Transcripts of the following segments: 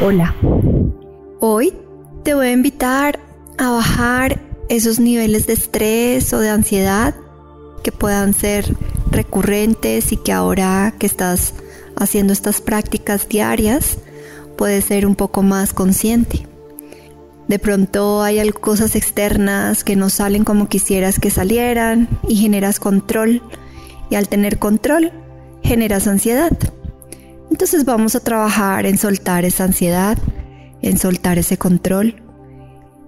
Hola. Hoy te voy a invitar a bajar esos niveles de estrés o de ansiedad que puedan ser recurrentes y que ahora que estás haciendo estas prácticas diarias puedes ser un poco más consciente. De pronto hay cosas externas que no salen como quisieras que salieran y generas control y al tener control generas ansiedad. Entonces vamos a trabajar en soltar esa ansiedad, en soltar ese control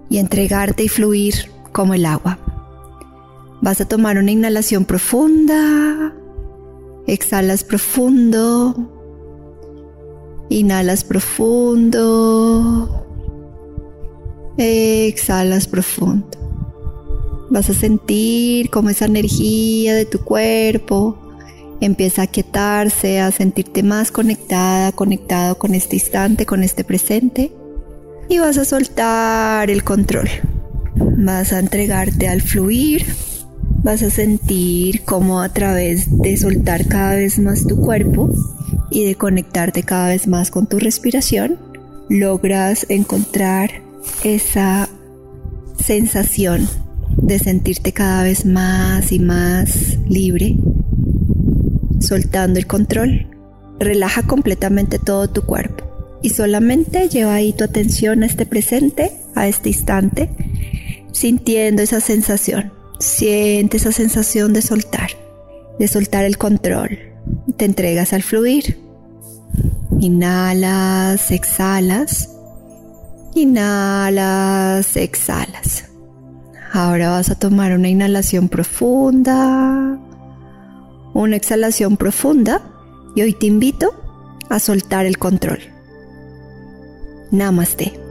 y entregarte y fluir como el agua. Vas a tomar una inhalación profunda, exhalas profundo, inhalas profundo, exhalas profundo. Vas a sentir como esa energía de tu cuerpo Empieza a quietarse, a sentirte más conectada, conectado con este instante, con este presente. Y vas a soltar el control. Vas a entregarte al fluir. Vas a sentir cómo a través de soltar cada vez más tu cuerpo y de conectarte cada vez más con tu respiración, logras encontrar esa sensación de sentirte cada vez más y más libre soltando el control. Relaja completamente todo tu cuerpo y solamente lleva ahí tu atención a este presente, a este instante, sintiendo esa sensación. Siente esa sensación de soltar, de soltar el control. Te entregas al fluir. Inhalas, exhalas. Inhalas, exhalas. Ahora vas a tomar una inhalación profunda una exhalación profunda y hoy te invito a soltar el control. Namaste.